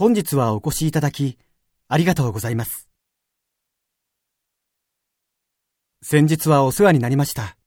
本日はお越しいただき、ありがとうございます。先日はお世話になりました。